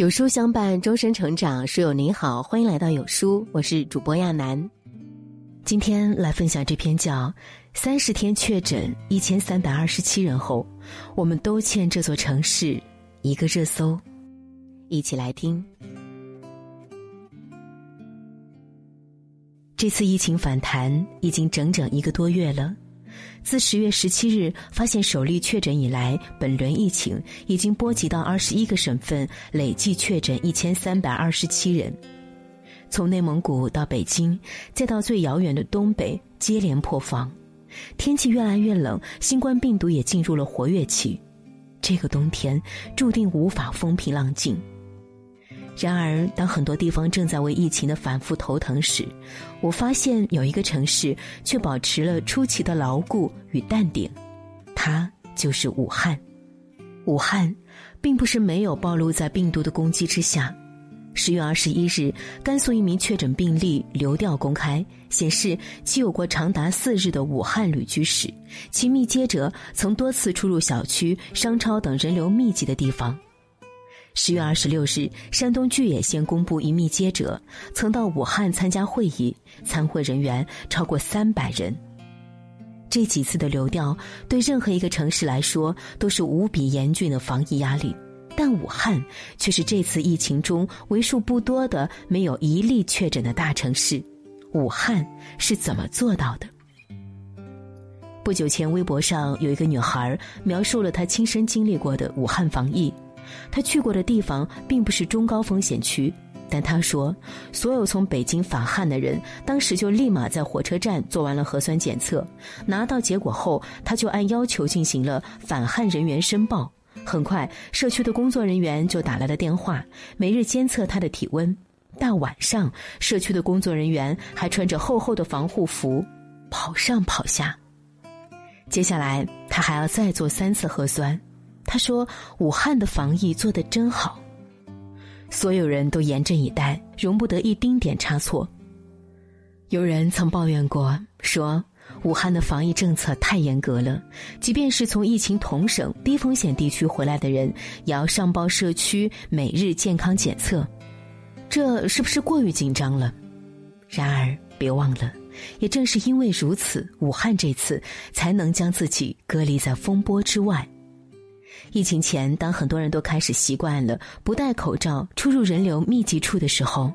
有书相伴，终身成长。书友您好，欢迎来到有书，我是主播亚楠。今天来分享这篇叫《三十天确诊一千三百二十七人后，我们都欠这座城市一个热搜》，一起来听。这次疫情反弹已经整整一个多月了。自十月十七日发现首例确诊以来，本轮疫情已经波及到二十一个省份，累计确诊一千三百二十七人。从内蒙古到北京，再到最遥远的东北，接连破防。天气越来越冷，新冠病毒也进入了活跃期。这个冬天注定无法风平浪静。然而，当很多地方正在为疫情的反复头疼时，我发现有一个城市却保持了出奇的牢固与淡定，它就是武汉。武汉，并不是没有暴露在病毒的攻击之下。十月二十一日，甘肃一名确诊病例流调公开，显示其有过长达四日的武汉旅居史，其密接者曾多次出入小区、商超等人流密集的地方。十月二十六日，山东巨野县公布一密接者曾到武汉参加会议，参会人员超过三百人。这几次的流调对任何一个城市来说都是无比严峻的防疫压力，但武汉却是这次疫情中为数不多的没有一例确诊的大城市。武汉是怎么做到的？不久前，微博上有一个女孩描述了她亲身经历过的武汉防疫。他去过的地方并不是中高风险区，但他说，所有从北京返汉的人，当时就立马在火车站做完了核酸检测，拿到结果后，他就按要求进行了返汉人员申报。很快，社区的工作人员就打来了电话，每日监测他的体温。大晚上，社区的工作人员还穿着厚厚的防护服，跑上跑下。接下来，他还要再做三次核酸。他说：“武汉的防疫做得真好，所有人都严阵以待，容不得一丁点差错。”有人曾抱怨过，说武汉的防疫政策太严格了，即便是从疫情同省低风险地区回来的人，也要上报社区每日健康检测，这是不是过于紧张了？然而，别忘了，也正是因为如此，武汉这次才能将自己隔离在风波之外。疫情前，当很多人都开始习惯了不戴口罩出入人流密集处的时候，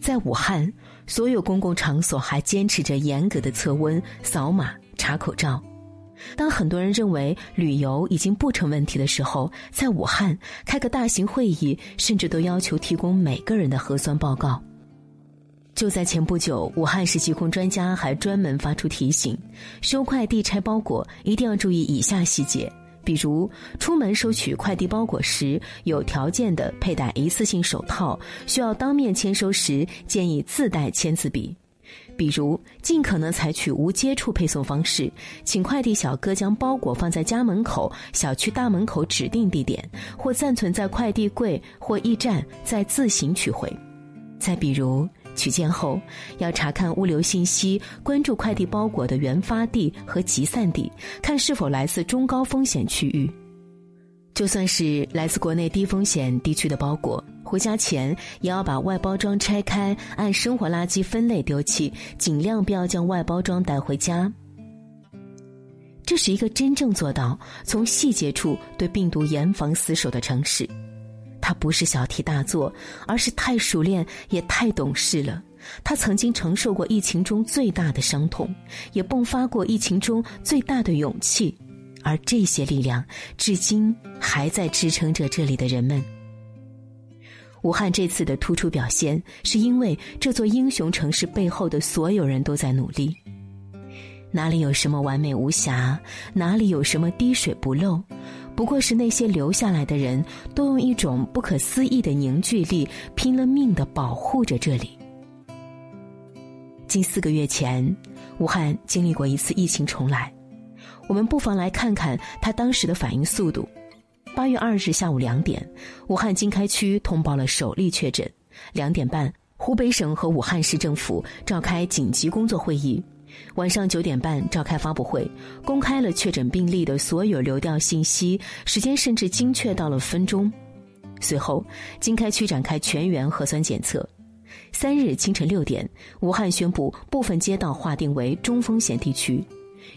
在武汉，所有公共场所还坚持着严格的测温、扫码、查口罩。当很多人认为旅游已经不成问题的时候，在武汉开个大型会议，甚至都要求提供每个人的核酸报告。就在前不久，武汉市疾控专家还专门发出提醒：收快递、拆包裹一定要注意以下细节。比如，出门收取快递包裹时，有条件的佩戴一次性手套；需要当面签收时，建议自带签字笔。比如，尽可能采取无接触配送方式，请快递小哥将包裹放在家门口、小区大门口指定地点，或暂存在快递柜或驿站，再自行取回。再比如，取件后，要查看物流信息，关注快递包裹的原发地和集散地，看是否来自中高风险区域。就算是来自国内低风险地区的包裹，回家前也要把外包装拆开，按生活垃圾分类丢弃，尽量不要将外包装带回家。这是一个真正做到从细节处对病毒严防死守的城市。他不是小题大做，而是太熟练也太懂事了。他曾经承受过疫情中最大的伤痛，也迸发过疫情中最大的勇气，而这些力量至今还在支撑着这里的人们。武汉这次的突出表现，是因为这座英雄城市背后的所有人都在努力。哪里有什么完美无瑕？哪里有什么滴水不漏？不过是那些留下来的人都用一种不可思议的凝聚力，拼了命的保护着这里。近四个月前，武汉经历过一次疫情重来，我们不妨来看看他当时的反应速度。八月二日下午两点，武汉经开区通报了首例确诊。两点半，湖北省和武汉市政府召开紧急工作会议。晚上九点半召开发布会，公开了确诊病例的所有流调信息，时间甚至精确到了分钟。随后，经开区展开全员核酸检测。三日清晨六点，武汉宣布部分街道划定为中风险地区。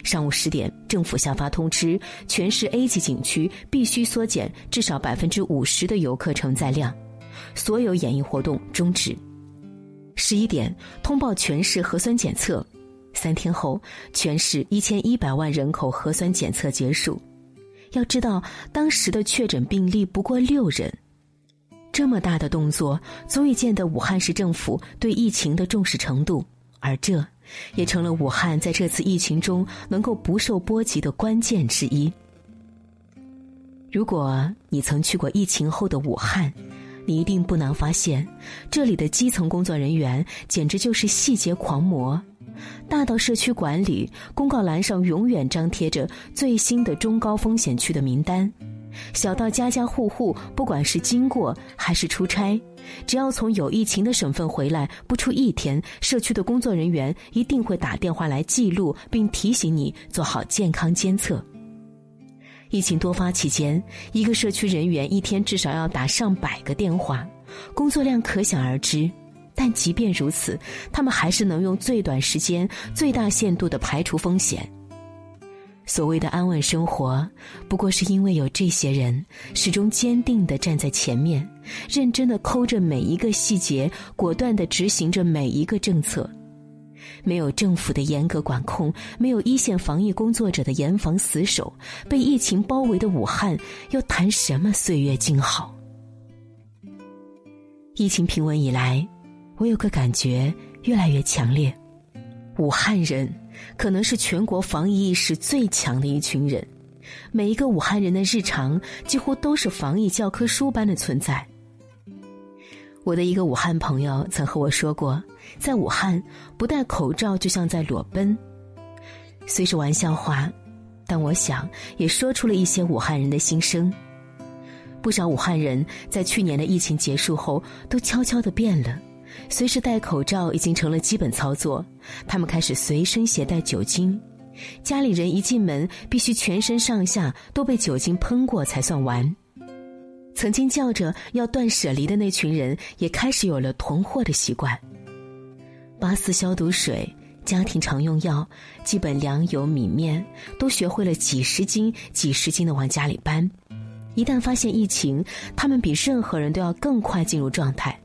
上午十点，政府下发通知，全市 A 级景区必须缩减至少百分之五十的游客承载量，所有演艺活动终止。十一点，通报全市核酸检测，三天后，全市一千一百万人口核酸检测结束。要知道，当时的确诊病例不过六人。这么大的动作，足以见得武汉市政府对疫情的重视程度，而这，也成了武汉在这次疫情中能够不受波及的关键之一。如果你曾去过疫情后的武汉，你一定不难发现，这里的基层工作人员简直就是细节狂魔，大到社区管理，公告栏上永远张贴着最新的中高风险区的名单。小到家家户户，不管是经过还是出差，只要从有疫情的省份回来，不出一天，社区的工作人员一定会打电话来记录，并提醒你做好健康监测。疫情多发期间，一个社区人员一天至少要打上百个电话，工作量可想而知。但即便如此，他们还是能用最短时间、最大限度的排除风险。所谓的安稳生活，不过是因为有这些人始终坚定的站在前面，认真的抠着每一个细节，果断的执行着每一个政策。没有政府的严格管控，没有一线防疫工作者的严防死守，被疫情包围的武汉又谈什么岁月静好？疫情平稳以来，我有个感觉越来越强烈：武汉人。可能是全国防疫意识最强的一群人，每一个武汉人的日常几乎都是防疫教科书般的存在。我的一个武汉朋友曾和我说过，在武汉不戴口罩就像在裸奔，虽是玩笑话，但我想也说出了一些武汉人的心声。不少武汉人在去年的疫情结束后，都悄悄的变了。随时戴口罩已经成了基本操作，他们开始随身携带酒精，家里人一进门必须全身上下都被酒精喷过才算完。曾经叫着要断舍离的那群人，也开始有了囤货的习惯。八四消毒水、家庭常用药、基本粮油米面，都学会了几十斤、几十斤的往家里搬。一旦发现疫情，他们比任何人都要更快进入状态。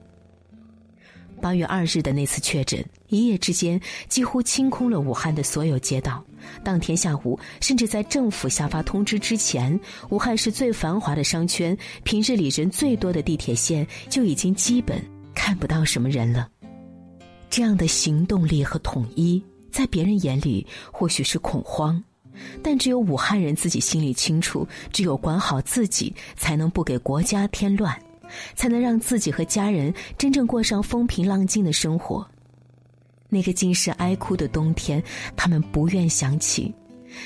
八月二日的那次确诊，一夜之间几乎清空了武汉的所有街道。当天下午，甚至在政府下发通知之前，武汉市最繁华的商圈、平日里人最多的地铁线就已经基本看不到什么人了。这样的行动力和统一，在别人眼里或许是恐慌，但只有武汉人自己心里清楚，只有管好自己，才能不给国家添乱。才能让自己和家人真正过上风平浪静的生活。那个尽是哀哭的冬天，他们不愿想起，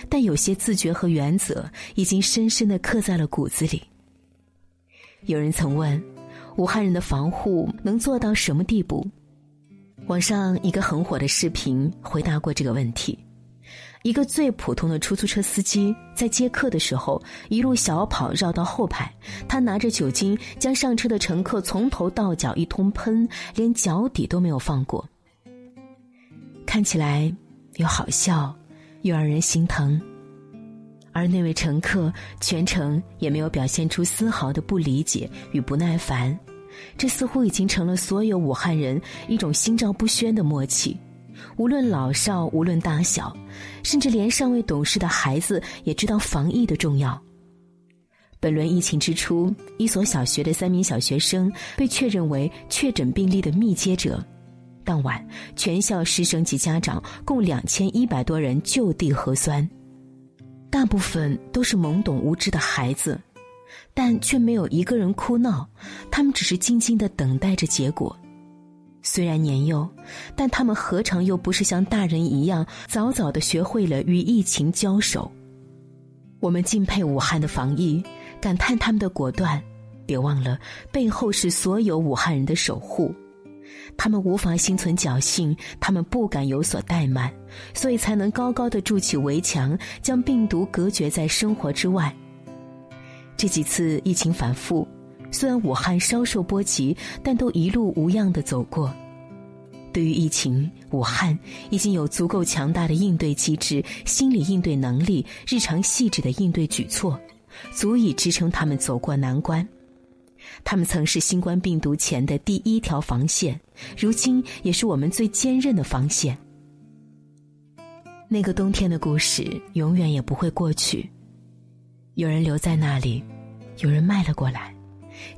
但有些自觉和原则已经深深的刻在了骨子里。有人曾问，武汉人的防护能做到什么地步？网上一个很火的视频回答过这个问题。一个最普通的出租车司机在接客的时候，一路小跑绕到后排，他拿着酒精将上车的乘客从头到脚一通喷，连脚底都没有放过。看起来又好笑，又让人心疼。而那位乘客全程也没有表现出丝毫的不理解与不耐烦，这似乎已经成了所有武汉人一种心照不宣的默契。无论老少，无论大小，甚至连尚未懂事的孩子也知道防疫的重要。本轮疫情之初，一所小学的三名小学生被确认为确诊病例的密接者。当晚，全校师生及家长共两千一百多人就地核酸，大部分都是懵懂无知的孩子，但却没有一个人哭闹，他们只是静静的等待着结果。虽然年幼，但他们何尝又不是像大人一样，早早的学会了与疫情交手？我们敬佩武汉的防疫，感叹他们的果断，别忘了背后是所有武汉人的守护。他们无法心存侥幸，他们不敢有所怠慢，所以才能高高的筑起围墙，将病毒隔绝在生活之外。这几次疫情反复。虽然武汉稍受波及，但都一路无恙的走过。对于疫情，武汉已经有足够强大的应对机制、心理应对能力、日常细致的应对举措，足以支撑他们走过难关。他们曾是新冠病毒前的第一条防线，如今也是我们最坚韧的防线。那个冬天的故事永远也不会过去，有人留在那里，有人迈了过来，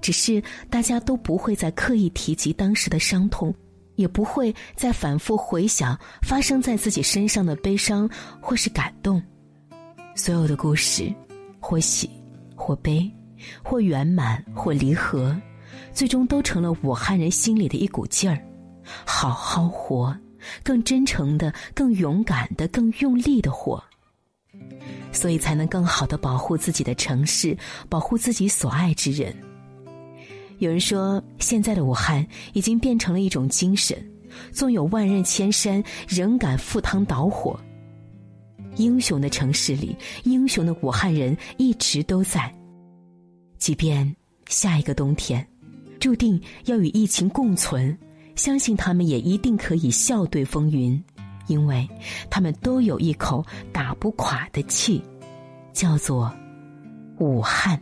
只是大家都不会再刻意提及当时的伤痛。也不会再反复回想发生在自己身上的悲伤或是感动，所有的故事，或喜或悲，或圆满或离合，最终都成了武汉人心里的一股劲儿，好好活，更真诚的、更勇敢的、更用力的活，所以才能更好的保护自己的城市，保护自己所爱之人。有人说，现在的武汉已经变成了一种精神，纵有万仞千山，仍敢赴汤蹈火。英雄的城市里，英雄的武汉人一直都在。即便下一个冬天，注定要与疫情共存，相信他们也一定可以笑对风云，因为他们都有一口打不垮的气，叫做武汉。